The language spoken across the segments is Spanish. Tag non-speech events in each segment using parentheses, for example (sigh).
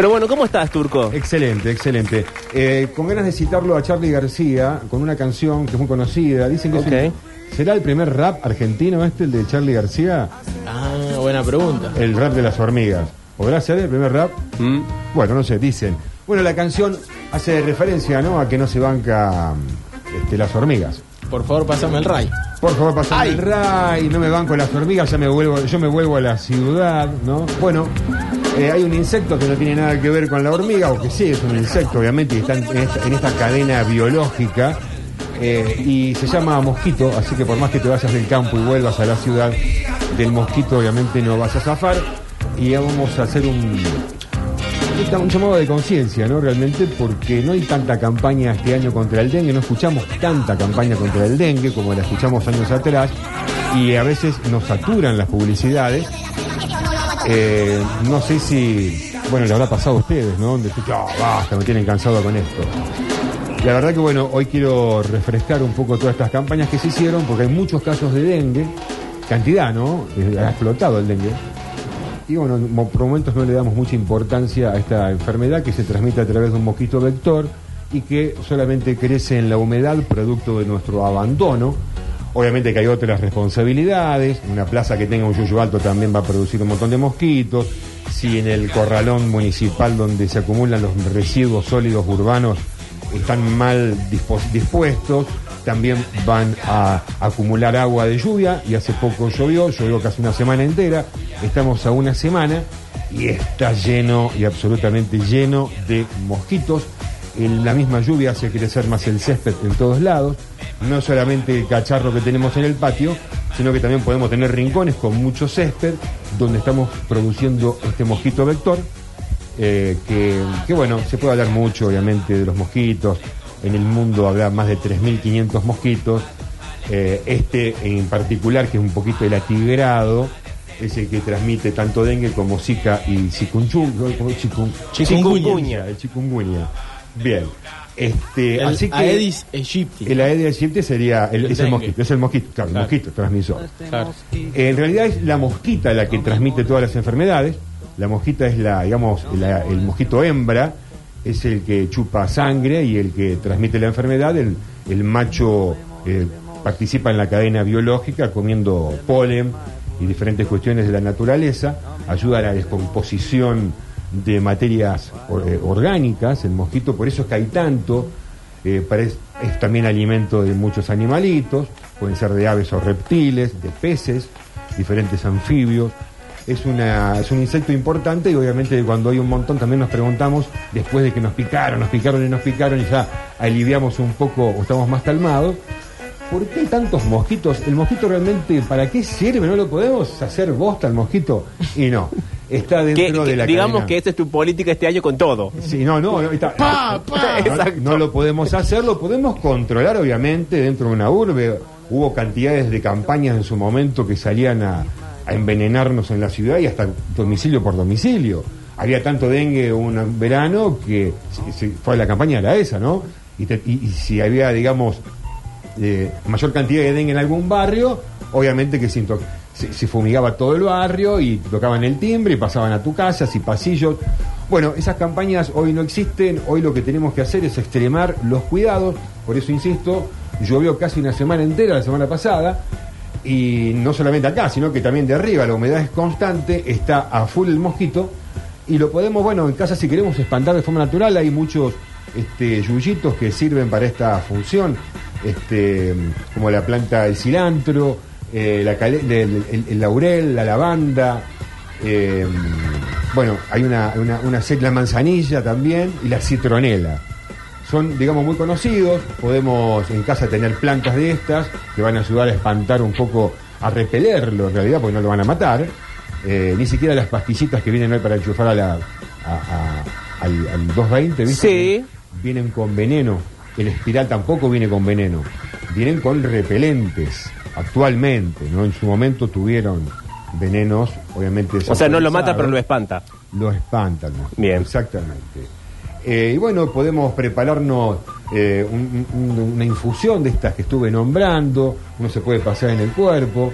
Pero bueno, ¿cómo estás, Turco? Excelente, excelente. Eh, con ganas de citarlo a Charlie García con una canción que es muy conocida. Dicen que es Ok. un- ¿Será el primer rap argentino este, el de Charlie García? Ah, buena pregunta. El rap de las hormigas. ¿Podrá ser el primer rap? Mm. Bueno, no sé, dicen. Bueno, la canción hace referencia, ¿no? A que no se banca este, las hormigas. Por favor, pasame el ray. Por favor, pasame el ray, no me banco las hormigas, ya me vuelvo, yo me vuelvo a la ciudad, ¿no? Bueno, eh, hay un insecto que no tiene nada que ver con la hormiga, o que sí es un insecto, obviamente, y está en esta, en esta cadena biológica, eh, y se llama mosquito, así que por más que te vayas del campo y vuelvas a la ciudad, del mosquito obviamente no vas a zafar, y vamos a hacer un, Está un llamado de conciencia, ¿no? Realmente, porque no hay tanta campaña este año contra el dengue, no escuchamos tanta campaña contra el dengue como la escuchamos años atrás, y a veces nos saturan las publicidades. Eh, no sé si, bueno, le habrá pasado a ustedes, ¿no? Donde "Ah, basta, me tienen cansado con esto. La verdad que bueno, hoy quiero refrescar un poco todas estas campañas que se hicieron, porque hay muchos casos de dengue, cantidad, ¿no? Ha explotado el dengue. Y bueno, por momentos no le damos mucha importancia a esta enfermedad que se transmite a través de un mosquito vector y que solamente crece en la humedad producto de nuestro abandono. Obviamente que hay otras responsabilidades, una plaza que tenga un yuyo alto también va a producir un montón de mosquitos, si en el corralón municipal donde se acumulan los residuos sólidos urbanos están mal dispuestos, también van a acumular agua de lluvia y hace poco llovió, llovió casi una semana entera, estamos a una semana y está lleno y absolutamente lleno de mosquitos. En la misma lluvia hace crecer más el césped en todos lados, no solamente el cacharro que tenemos en el patio, sino que también podemos tener rincones con mucho césped donde estamos produciendo este mosquito vector eh, que, bueno, se puede hablar mucho obviamente de los mosquitos, en el mundo habrá más de 3.500 mosquitos, Eh, este en particular que es un poquito el atigrado, es el que transmite tanto dengue como zika y chikungunya, el chikungunya. Bien. Este, El así que Aedes aegypti. el Aedes aegypti sería el, El es el mosquito, es el mosquito, claro, el mosquito transmisor. Claro. En realidad es la mosquita la que transmite todas las enfermedades. La mosquita es la, digamos, la- el mosquito hembra, es el que chupa sangre y el que transmite la enfermedad. El, el macho eh, participa en la cadena biológica comiendo polen y diferentes cuestiones de la naturaleza, ayuda a la descomposición de materias eh, orgánicas, el mosquito, por eso es que hay tanto, eh, es también alimento de muchos animalitos, pueden ser de aves o reptiles, de peces, diferentes anfibios. Es, una, es un insecto importante y obviamente cuando hay un montón también nos preguntamos, después de que nos picaron, nos picaron y nos picaron y ya aliviamos un poco o estamos más calmados, ¿por qué tantos mosquitos? ¿El mosquito realmente para qué sirve? ¿No lo podemos hacer bosta al mosquito? Y no, está (laughs) dentro que- de la digamos cadena. que esa es tu política este año con todo. Sí, no, no, no, está- Pa, pa. no, no lo podemos hacer, lo podemos controlar obviamente dentro de una urbe. Hubo cantidades de campañas en su momento que salían a, a envenenarnos en la ciudad y hasta domicilio por domicilio. Había tanto dengue un verano que se- se- fue la campaña era esa, ¿no? Y, te- y- si había, digamos, eh, mayor cantidad de dengue en algún barrio, obviamente que se fumigaba todo el barrio y tocaban el timbre y pasaban a tu casa, y pasillos. Bueno, esas campañas hoy no existen, hoy lo que tenemos que hacer es extremar los cuidados, por eso insisto, llovió casi una semana entera la semana pasada, y no solamente acá, sino que también de arriba, la humedad es constante, está a full el mosquito, y lo podemos, bueno, en casa si queremos espantar de forma natural, hay muchos este, yuyitos que sirven para esta función, este, como la planta del cilantro, eh, la el, el laurel, la lavanda, eh, bueno, hay una, una, una la manzanilla también y la citronela. Son, digamos, muy conocidos, podemos en casa tener plantas de estas que van a ayudar a espantar un poco, a repelerlo en realidad, porque no lo van a matar. Eh, ni siquiera las pastillitas que vienen hoy para enchufar a la, a- a- al, al 220, ¿viste? Sí. Vienen con veneno. El espiral tampoco viene con veneno. Vienen con repelentes, actualmente, ¿no? En su momento tuvieron venenos, obviamente. O sea, no lo mata, pero lo espanta. Lo espantan. Bien. Exactamente. Eh, y bueno, podemos prepararnos eh, un- un- una infusión de estas que estuve nombrando. Uno se puede pasar en el cuerpo.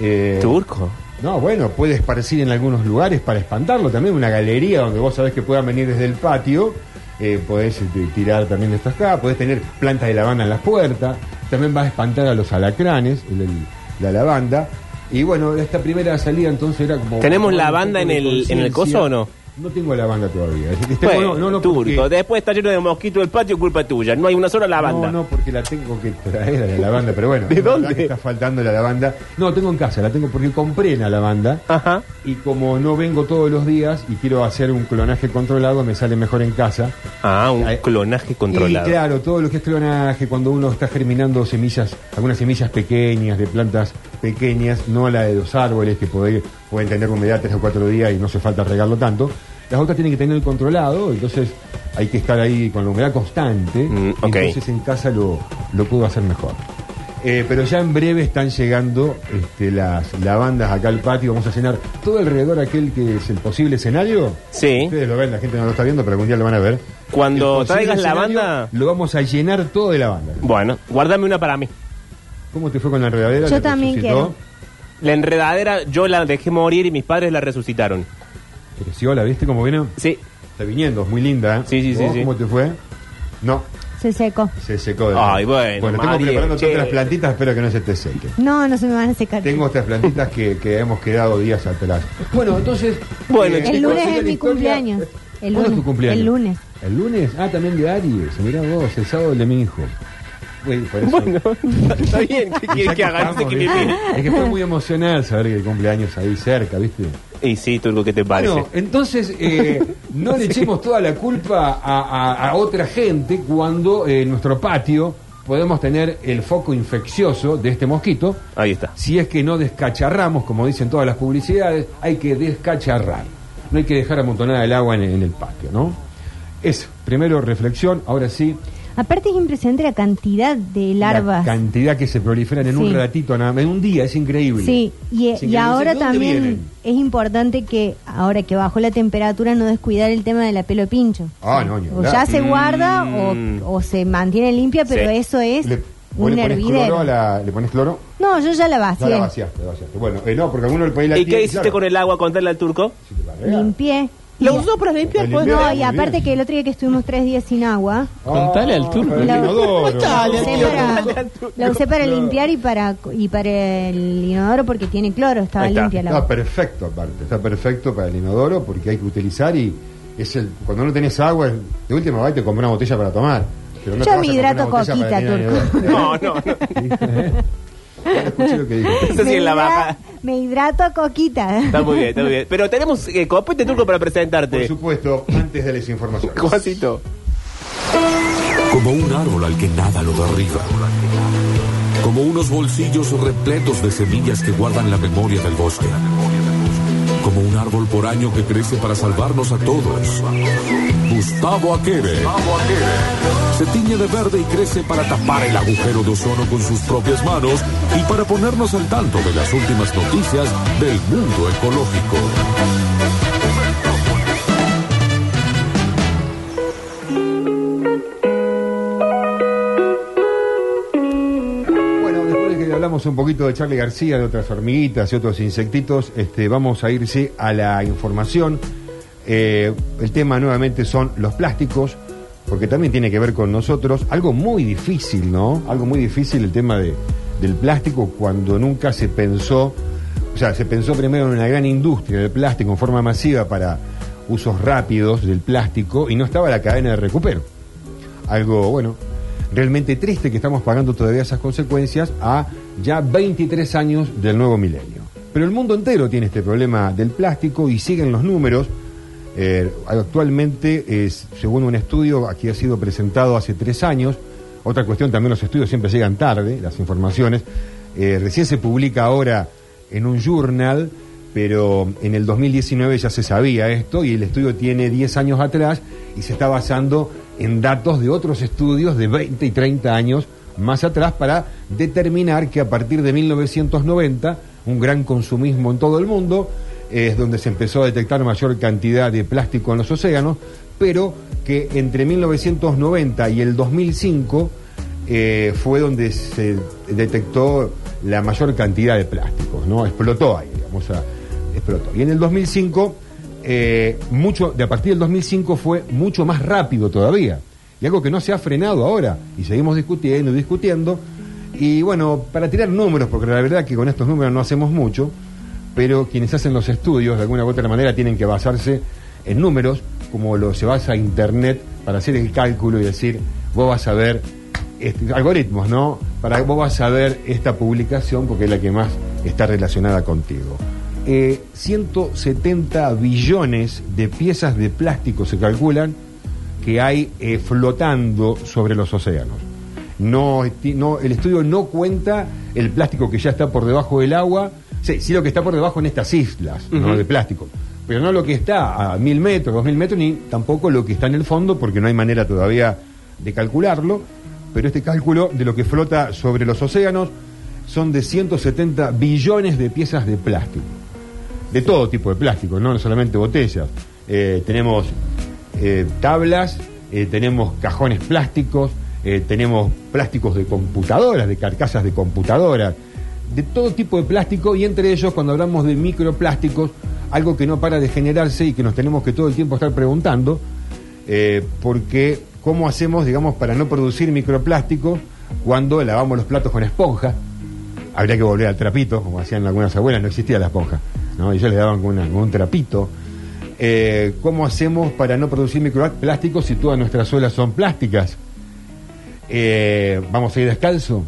Eh, Turco. No, bueno, puede esparcir en algunos lugares para espantarlo. También una galería donde vos sabés que puedan venir desde el patio. Eh, podés este, tirar también esto acá. Podés tener plantas de lavanda en las puertas. También va a espantar a los alacranes, el- el- la lavanda. Y bueno, esta primera salida entonces era como... ¿Tenemos lavanda en el- en el coso o no? No tengo lavanda todavía. Bueno, no, no, turco. porque- Después está lleno de mosquitos el patio, culpa tuya. No hay una sola lavanda. No, no, porque la tengo que traer a la lavanda, pero bueno. (laughs) ¿De dónde? que está faltando la lavanda. No, tengo en casa, la tengo porque compré la lavanda. Ajá. Y como no vengo todos los días y quiero hacer un clonaje controlado, me sale mejor en casa. Ah, un clonaje controlado. Y claro, todo lo que es clonaje, cuando uno está germinando semillas, algunas semillas pequeñas, de plantas pequeñas, no la de los árboles que puede- pueden tener humedad tres o cuatro días y no hace falta regarlo tanto. Las otras tienen que tener controlado, entonces hay que estar ahí con la humedad constante. Mm. Entonces en casa lo, lo puedo hacer mejor. Eh, pero ya en breve están llegando este, las lavandas acá al patio. Vamos a llenar todo alrededor aquel que es el posible escenario. Sí. Ustedes lo ven, la gente no lo está viendo, pero algún día lo van a ver. Cuando traigas lavanda- Lo vamos a llenar todo de lavanda. Bueno, guárdame una para mí. ¿Cómo te fue con la enredadera? Yo ¿Te también resucitó? La enredadera yo la dejé morir y mis padres la resucitaron. Creció, ¿la viste cómo vino? Sí. Está viniendo, es muy linda. ¿eh? Sí, sí, sí, ¿Vos sí. ¿Cómo te fue? No, Se secó. se secó. de Ay, bueno, Bueno, tengo María, preparando che. otras plantitas, espero que no se te seque. No, no se me van a secar. Tengo otras plantitas que, que hemos quedado días atrás. Bueno, entonces. eh, Bueno, El chicos, lunes sigue es la mi historia. cumpleaños. El ¿Cuándo es lunes. tu cumpleaños? El lunes. ¿El lunes? Ah, también de Aries. Mirá vos, el sábado el de mi hijo. Eso- Bueno, está bien. ¿Qué quieres que haga? No sé estamos, qué me ¿viste? pide. Es que fue muy emocional saber que el cumpleaños ahí cerca, ¿viste? Y sí, Turco, ¿qué te parece? Bueno, entonces eh, no le (laughs) echemos toda la culpa a, a- a otra gente cuando eh, en nuestro patio podemos tener el foco infeccioso de este mosquito. Ahí está. Si es que no descacharramos, como dicen todas las publicidades, hay que descacharrar. No hay que dejar amontonada el agua en, en el patio, ¿no? Eso, primero reflexión, ahora sí, Aparte es impresionante la cantidad de la larvas. cantidad que se proliferan en Sí. un ratito, en un día, es increíble. Sí, y, increíble. ahora ¿De dónde también vienen? es importante que, ahora que bajó la temperatura, no descuidar el tema de la pelo pincho. Ah, no, ni O ya se guarda Mm. o, o se mantiene limpia, pero Sí. eso es Le, vos un le pones hervidero. cloro a la, ¿Le pones cloro? No, yo ya la No, vacié. la vaciaste, la vaciaste. Bueno, eh, no, porque alguno le pone la ¿Y qué hiciste claro. con el agua? Contarle al Turco. La. Limpié. ¿Lo usó para limpiar? Pues? No, y aparte bien. que el otro día que estuvimos tres días sin agua, Contale al turco. para el inodoro. (laughs) Contale usé tío, para, la usé para limpiar y para y para el inodoro porque tiene cloro, estaba Ahí está. limpia la Está agua. perfecto, aparte. Está perfecto para el inodoro porque hay que utilizar y es el cuando no tenés agua, de última vez te compras una botella para tomar. Pero no Yo te vas me a comprar hidrato una botella para coquita, el Turco. inodoro. No, no, no. (laughs) No escuché lo que dijiste. Eso sí en la hidra- baja. me hidrato a coquita. Está muy bien, está muy bien. Pero tenemos eh, copete Turco para Por presentarte. supuesto, antes de las informaciones. Juancito. Como un árbol al que nada lo derriba. Como unos bolsillos repletos de semillas que guardan la memoria del bosque. Como un árbol por año que crece para salvarnos a todos. Gustavo Aquere. Se tiñe de verde y crece para tapar el agujero de ozono con sus propias manos y para ponernos al tanto de las últimas noticias del mundo ecológico. Un poquito de Charlie García, de otras hormiguitas y otros insectitos, este, vamos a irse a la información. Eh, el tema nuevamente son los plásticos, porque también tiene que ver con nosotros. Algo muy difícil, ¿no? Algo muy difícil el tema de, del plástico cuando nunca se pensó, o sea, se pensó primero en una gran industria del plástico en forma masiva para usos rápidos del plástico y no estaba la cadena de recupero algo, bueno, realmente triste que estamos pagando todavía esas consecuencias a ya 23 años del nuevo milenio. Pero el mundo entero tiene este problema del plástico y siguen los números. Eh, actualmente, es, según un estudio aquí ha sido presentado hace tres años, otra cuestión también los estudios siempre llegan tarde, las informaciones, eh, recién se publica ahora en un journal, pero en el 2019 ya se sabía esto y el estudio tiene 10 años atrás y se está basando en datos de otros estudios de 20 y 30 años más atrás para determinar que a partir de 1990, un gran consumismo en todo el mundo, es donde se empezó a detectar mayor cantidad de plástico en los océanos, pero que entre 1990 y el 2005 eh, fue donde se detectó la mayor cantidad de plásticos, ¿no? Explotó ahí. digamos. famosa explotó. Y en el 2005, eh, mucho, de a partir del 2005 fue mucho más rápido todavía. Y algo que no se ha frenado ahora. Y seguimos discutiendo, discutiendo. Y bueno, para tirar números, porque la verdad que con estos números no hacemos mucho, pero quienes hacen los estudios de alguna u otra manera tienen que basarse en números, como lo se basa Internet para hacer el cálculo y decir, vos vas a ver algoritmos, ¿no? Para vos vas a ver esta publicación porque es la que más está relacionada contigo. Eh, 170 billones de piezas de plástico se calculan que hay eh, flotando sobre los océanos. No, el estudio no cuenta el plástico que ya está por debajo del agua, sí, sí lo que está por debajo en estas islas ¿no? de plástico, pero no lo que está a mil metros, dos mil metros, ni tampoco lo que está en el fondo, porque no hay manera todavía de calcularlo, pero este cálculo de lo que flota sobre los océanos son de 170 billones de piezas de plástico de todo tipo de plástico, no solamente botellas. Eh, tenemos eh, tablas, eh, tenemos cajones plásticos, eh, tenemos plásticos de computadoras, de carcasas de computadoras, de todo tipo de plástico y entre ellos cuando hablamos de microplásticos, algo que no para de generarse y que nos tenemos que todo el tiempo estar preguntando, porque cómo hacemos, digamos, para no producir microplásticos cuando lavamos los platos con esponja, habría que volver al trapito, como hacían algunas abuelas, no existía la esponja, ¿no? Ellos le daban con un trapito. Eh, ¿Cómo hacemos para no producir microplásticos si todas nuestras suelas son plásticas? Eh, ¿Vamos a ir descalzo?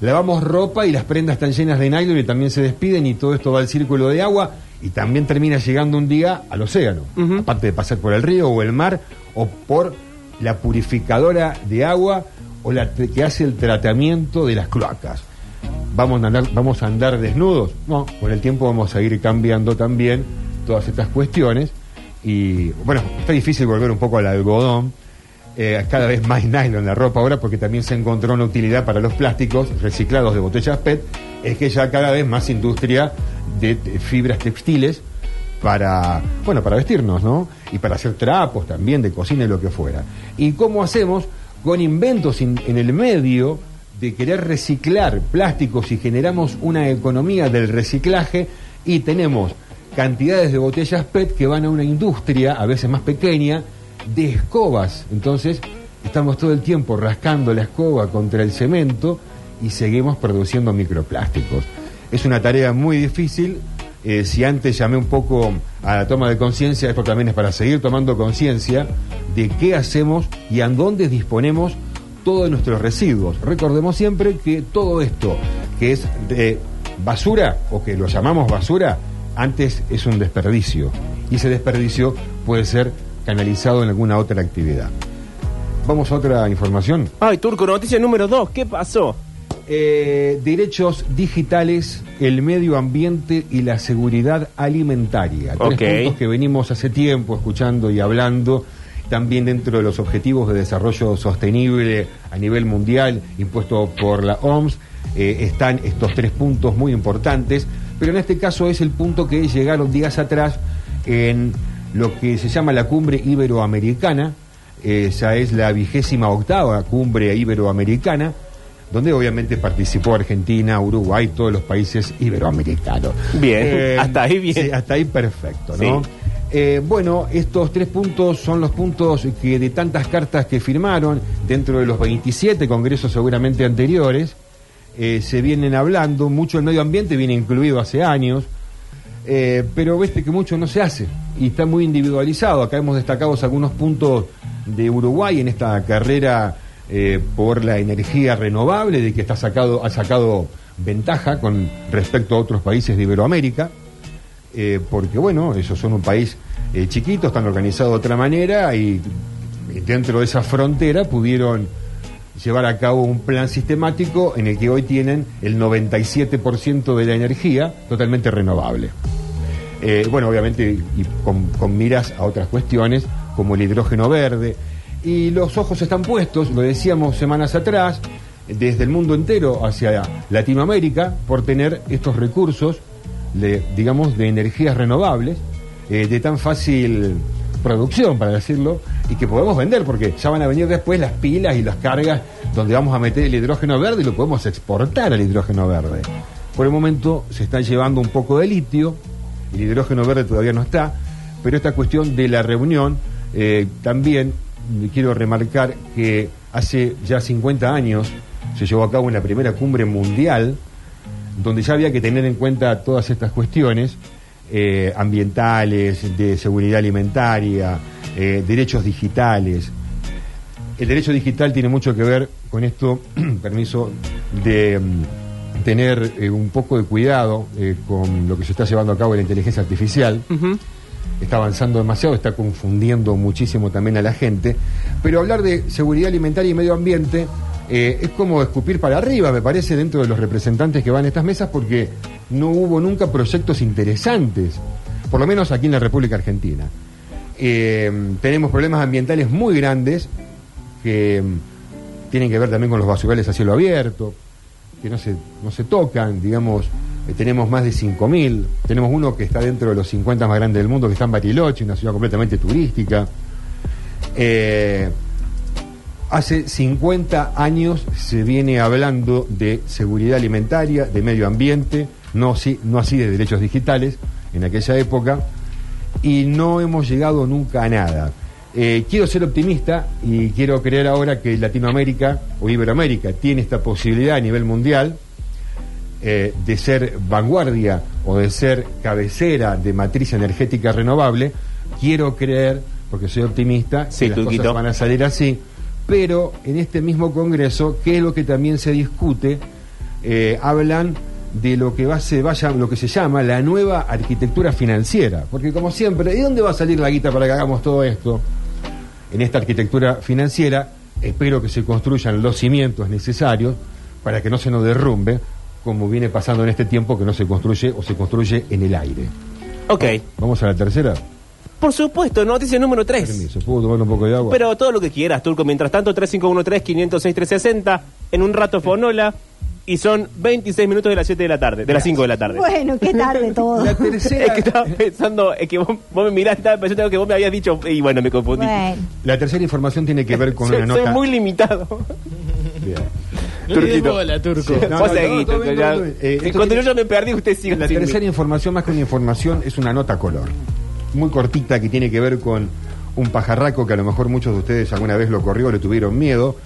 Lavamos ropa y las prendas están llenas de nylon y también se despiden y todo esto va al círculo de agua y también termina llegando un día al océano, aparte de pasar por el río o el mar o por la purificadora de agua o la que hace el tratamiento de las cloacas. ¿Vamos a, andar, ¿Vamos a andar desnudos? No, con el tiempo vamos a ir cambiando también todas estas cuestiones. Y bueno, está difícil volver un poco al algodón. Eh, cada vez más nylon la ropa ahora porque también se encontró una utilidad para los plásticos reciclados de botellas PET. Es que ya cada vez más industria de, fibras textiles para, bueno, para vestirnos, ¿no? Y para hacer trapos también, de cocina y lo que fuera. ¿Y cómo hacemos? Con inventos in- en el medio de querer reciclar plásticos y generamos una economía del reciclaje y tenemos cantidades de botellas PET que van a una industria, a veces más pequeña, de escobas. Entonces, estamos todo el tiempo rascando la escoba contra el cemento y seguimos produciendo microplásticos. Es una tarea muy difícil. Eh, si antes llamé un poco a la toma de conciencia, esto también es para seguir tomando conciencia de qué hacemos y a dónde disponemos todos nuestros residuos. Recordemos siempre que todo esto que es de basura o que lo llamamos basura, antes es un desperdicio. Y ese desperdicio puede ser canalizado en alguna otra actividad. Vamos a otra información. Ay, Turco, noticia número 2. ¿Qué pasó? Eh, derechos digitales, el medio ambiente y la seguridad alimentaria. Tres Ok. puntos que venimos hace tiempo escuchando y hablando. También dentro de los objetivos de desarrollo sostenible a nivel mundial impuesto por la OMS eh, están estos tres puntos muy importantes. Pero en este caso es el punto que llegaron días atrás en lo que se llama la cumbre iberoamericana. Esa es la vigésima octava cumbre iberoamericana donde obviamente participó Argentina, Uruguay, todos los países iberoamericanos. Bien, hasta ahí bien. sí, hasta ahí perfecto, ¿no? Sí. Eh, bueno, estos tres puntos son los puntos que de tantas cartas que firmaron dentro de los 27 congresos seguramente anteriores, eh, se vienen hablando, mucho el medio ambiente viene incluido hace años, eh, pero viste que mucho no se hace y está muy individualizado. Acá hemos destacado algunos puntos de Uruguay en esta carrera eh, por la energía renovable, de que está sacado, ha sacado ventaja con respecto a otros países de Iberoamérica, porque bueno, ellos son un país chiquito, están organizados de otra manera y dentro de esa frontera pudieron llevar a cabo un plan sistemático en el que hoy tienen el 97% de la energía totalmente renovable. Eh, bueno, obviamente, y con, con miras a otras cuestiones, como el hidrógeno verde. Y los ojos están puestos, lo decíamos semanas atrás, desde el mundo entero hacia Latinoamérica, por tener estos recursos, de, digamos, de energías renovables, eh, de tan fácil producción, para decirlo, y que podemos vender, porque ya van a venir después las pilas y las cargas donde vamos a meter el hidrógeno verde y lo podemos exportar al hidrógeno verde. Por el momento se está llevando un poco de litio, el hidrógeno verde todavía no está, pero esta cuestión de la reunión, eh, también quiero remarcar que hace ya 50 años se llevó a cabo una primera cumbre mundial, donde ya había que tener en cuenta todas estas cuestiones eh, ambientales, de seguridad alimentaria, eh, derechos digitales. El derecho digital tiene mucho que ver con esto, (clears throat) permiso, de mm, tener eh, un poco de cuidado eh, con lo que se está llevando a cabo en la inteligencia artificial. Está avanzando demasiado, está confundiendo muchísimo también a la gente. Pero hablar de seguridad alimentaria y medio ambiente eh, es como escupir para arriba, me parece, dentro de los representantes que van a estas mesas, porque no hubo nunca proyectos interesantes, por lo menos aquí en la República Argentina. Eh, tenemos problemas ambientales muy grandes que mm, tienen que ver también con los basurales a cielo abierto, que no se, no se tocan, digamos, eh, tenemos más de 5.000, tenemos uno que está dentro de los 50 más grandes del mundo, que está en Bariloche, una ciudad completamente turística. Eh, hace 50 años se viene hablando de seguridad alimentaria, de medio ambiente, no, sí, no así de derechos digitales en aquella época, y no hemos llegado nunca a nada. Eh, quiero ser optimista y quiero creer ahora que Latinoamérica o Iberoamérica tiene esta posibilidad a nivel mundial eh, de ser vanguardia o de ser cabecera de matriz energética renovable. Quiero creer, porque soy optimista, Sí, que las cosas van a salir así. Pero en este mismo Congreso, ¿qué es lo que también se discute? Eh, hablan de lo que va se vaya, lo que se llama la nueva arquitectura financiera. Porque como siempre, ¿de dónde va a salir la guita para que hagamos todo esto? En esta arquitectura financiera, espero que se construyan los cimientos necesarios para que no se nos derrumbe, como viene pasando en este tiempo que no se construye o se construye en el aire. Ok. Vamos a la tercera. Por supuesto, noticia número 3. Permiso, ¿puedo tomar un poco de agua? Pero todo lo que quieras, Turco. Mientras tanto, 3513-506-360. En un rato Fonola. Y son 26 minutos de las 7 de la tarde. De las 5 de la tarde. Bueno, qué tarde (laughs) todo. La Es tercera, que estaba pensando, es que vos, vos me miraste, estaba pensando que vos me habías dicho, y bueno, me confundí. Bueno, la tercera información tiene que ver con soy, una soy nota. muy limitado. Bien. No Turquito. bola, turco. Sí. No, vos no, seguí, Turco, ya. Eh, esto Cuando tiene- yo ya me perdí, usted sigue La mí. tercera información, más que una información, es una nota color. Muy cortita que tiene que ver con un pajarraco que a lo mejor muchos de ustedes alguna vez lo corrió, le tuvieron miedo.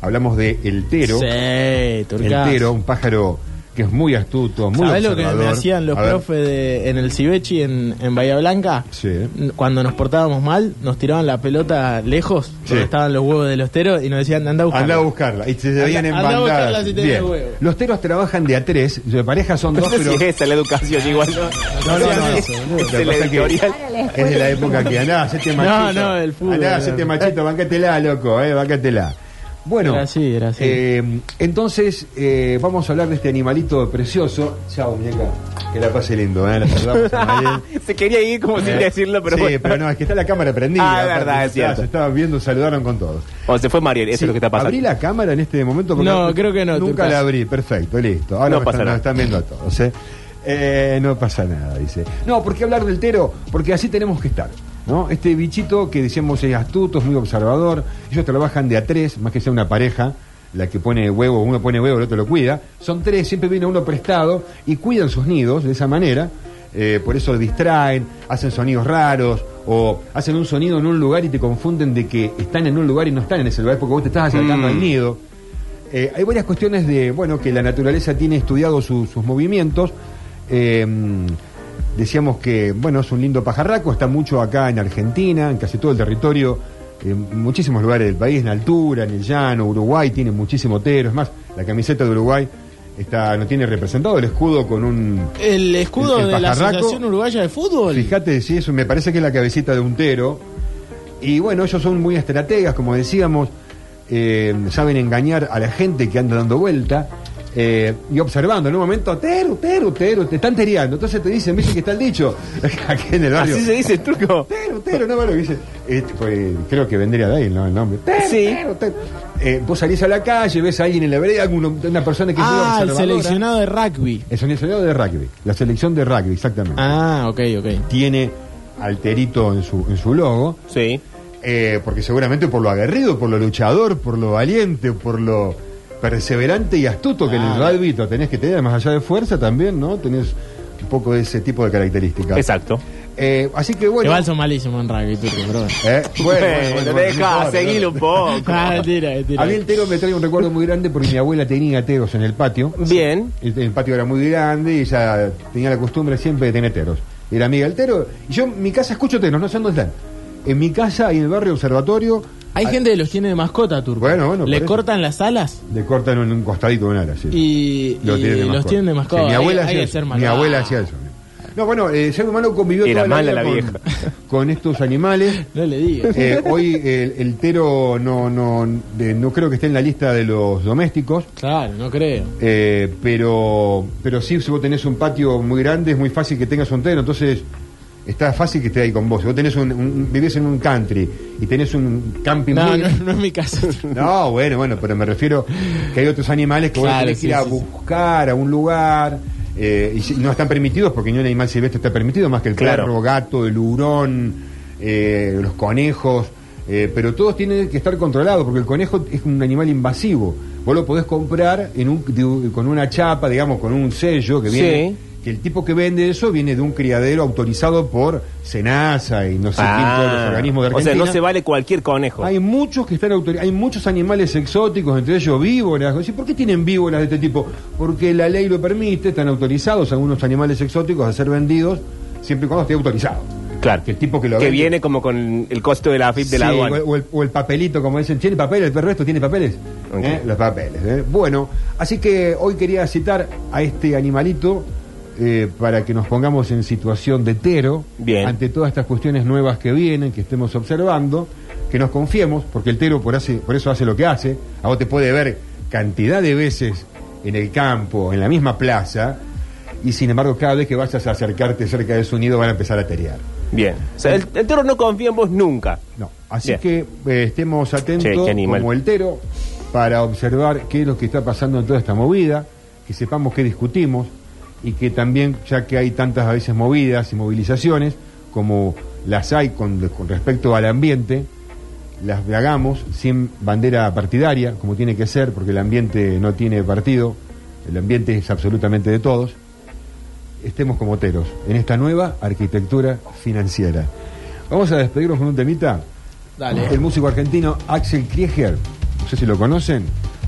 Hablamos de el tero. Sí, el tero, un pájaro que es muy astuto, muy ¿Sabés lo que me hacían los profes de- en el Cibechi en, en Bahía Blanca? Sí. Cuando nos portábamos mal, nos tiraban la pelota lejos, Sí. donde estaban los huevos de los teros, y nos decían, anda a buscarla. Anda a buscarla. Y se veían en Anda- anda a bandadas. buscarla si tenés Bien. huevo. Los teros trabajan de a tres. De pareja son No dos, sé pero. si es esa la educación igual, ¿no? No, no, no. No. Es de la época que andá, hacete machito. No, no, el fútbol, Andá, hacete machito, bancátela, loco, eh, bancátela. Bueno, Era así, era así. eh, entonces eh, vamos a hablar de este animalito precioso. Chao, muñeca, que la pase lindo, ¿eh? La saludamos a Mariel. (laughs) Se quería ir como sin decirlo, pero sí, bueno. pero no, es que está la cámara prendida. Ah, es verdad, es cierto. Se estaban viendo, saludaron con todos. O se fue Mariel, eso Sí, es lo que está pasando. ¿Abrí la cámara en este momento? Porque No, creo que no, Nunca la abrí, perfecto, listo. Ahora No me pasa están, nada. nos están viendo a todos, ¿eh? Eh, no pasa nada, dice. No, ¿por qué hablar del tero? Porque así tenemos que estar. ¿No? Este bichito que decíamos es astuto, es muy observador. Ellos trabajan de a tres, más que sea una pareja. La que pone huevo, uno pone huevo, el otro lo cuida. Son tres, siempre viene uno prestado y cuidan sus nidos de esa manera. Eh, por eso distraen, hacen sonidos raros o hacen un sonido en un lugar y te confunden de que están en un lugar y no están en ese lugar porque vos te estás acercando Mm. al nido. Eh, hay varias cuestiones de, bueno, que la naturaleza tiene estudiado su- sus movimientos. Eh, decíamos que, bueno, es un lindo pajarraco, está mucho acá en Argentina, en casi todo el territorio, en muchísimos lugares del país, en altura, en el llano, Uruguay tiene muchísimo tero. Es más, la camiseta de Uruguay está, no tiene representado el escudo con un... El escudo El- el de la. Asociación Uruguaya de Fútbol. Fíjate, sí, eso me parece que es la cabecita de un tero. Y bueno, ellos son muy estrategas, como decíamos, eh, saben engañar a la gente que anda dando vuelta eh, y observando. En un momento, tero, tero, tero, te están teriando. Entonces te dicen, ¿viste que está el dicho? (laughs) Aquí en el barrio. Así se dice, turco. Tero, tero, no, bueno, dice, eh, pues, creo que vendría de ahí ¿no? el nombre. Tero, Sí. Eh, vos salís a la calle, ves a alguien en la vereda, uno- una persona que Ah, el seleccionado de rugby. El seleccionado de rugby, la selección de rugby, exactamente Ah, ok, ok. tiene alterito en su, en su logo, Sí. eh, porque seguramente por lo aguerrido, por lo luchador, por lo valiente, por lo perseverante y astuto que en el rugby lo tenés que tener, más allá de fuerza también, ¿no? Tenés un poco de ese tipo de características. Exacto. Eh, así que bueno. Igual son malísimos en rugby, Turco, pero bueno. Eh, bueno, bueno, (laughs) bueno, no deja, seguilo un poco. (laughs) Ah. A mí el tero me trae un recuerdo muy grande porque mi abuela tenía teros en el patio. Bien. El, el patio era muy grande y ella tenía la costumbre siempre de tener teros. Era amiga del tero. Y yo en mi casa escucho teros, no sé dónde están. En mi casa y en el barrio Observatorio. Hay gente que los tiene de mascota, Turco. Bueno, bueno, Le cortan las alas Le cortan en un costadito de un ala, sí. y, Lo y tienen de los tienen de mascota. Sí, mi abuela Hay- hacía que eso. Mi abuela hacía eso. No, bueno, eh, ser humano convivió Era toda la mala vida la con, vieja. (laughs) con estos animales. No le digas. Eh, hoy el, el tero no, no, de- no creo que esté en la lista de los domésticos. Claro, no creo. Eh, pero pero sí, si vos tenés un patio muy grande, es muy fácil que tengas un tero, entonces está fácil que esté ahí con vos. Si vos tenés un, un- vivís en un country y tenés un camping No, muy... no, no es mi caso. (laughs) No, bueno, bueno, pero me refiero que hay otros animales que vos Claro, tenés que sí, ir a sí, sí. buscar a un lugar eh, y si- no están permitidos porque ni un animal silvestre está permitido más que el Claro. perro, gato, el hurón, eh, los conejos, eh, pero todos tienen que estar controlados porque el conejo es un animal invasivo. Vos lo podés comprar en un, de un- con una chapa, digamos, con un sello que viene. Sí. Que el tipo que vende eso viene de un criadero autorizado por Senasa y no sé quién, todos los organismos de Ah. o Argentina. sea, no se vale cualquier conejo. Hay muchos que están autorizados, hay muchos animales exóticos, entre ellos víboras. ¿Y ¿Por qué tienen víboras de este tipo? Porque la ley lo permite, están autorizados algunos animales exóticos a ser vendidos siempre y cuando esté autorizado. Claro. Que el tipo que lo Que vende- viene como con el costo de la FIP de la aduana. o, el, o el papelito, como dicen, ¿tiene papeles? ¿El perro esto tiene papeles? ¿Eh? Los papeles. ¿eh? Bueno, así que hoy quería citar a este animalito eh, para que nos pongamos en situación de tero Bien. ante todas estas cuestiones nuevas que vienen, que estemos observando, que nos confiemos, porque el tero por, hace, por eso hace lo que hace. A vos te puede ver cantidad de veces en el campo, en la misma plaza, y sin embargo cada vez que vayas a acercarte cerca de su nido van a empezar a terear. Bien. O sea, el, el toro no confía en vos nunca. No, así Bien. que eh, estemos atentos Che, como el tero para observar qué es lo que está pasando en toda esta movida, que sepamos qué discutimos y que también, ya que hay tantas a veces movidas y movilizaciones, como las hay con, con respecto al ambiente, las hagamos sin bandera partidaria, como tiene que ser, porque el ambiente no tiene partido, el ambiente es absolutamente de todos. Estemos como teros en esta nueva arquitectura financiera. Vamos a despedirnos con un temita. Dale. El músico argentino Axel Krieger, no sé si lo conocen,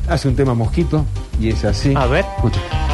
hace un tema mosquito y es así. A ver. Escucha.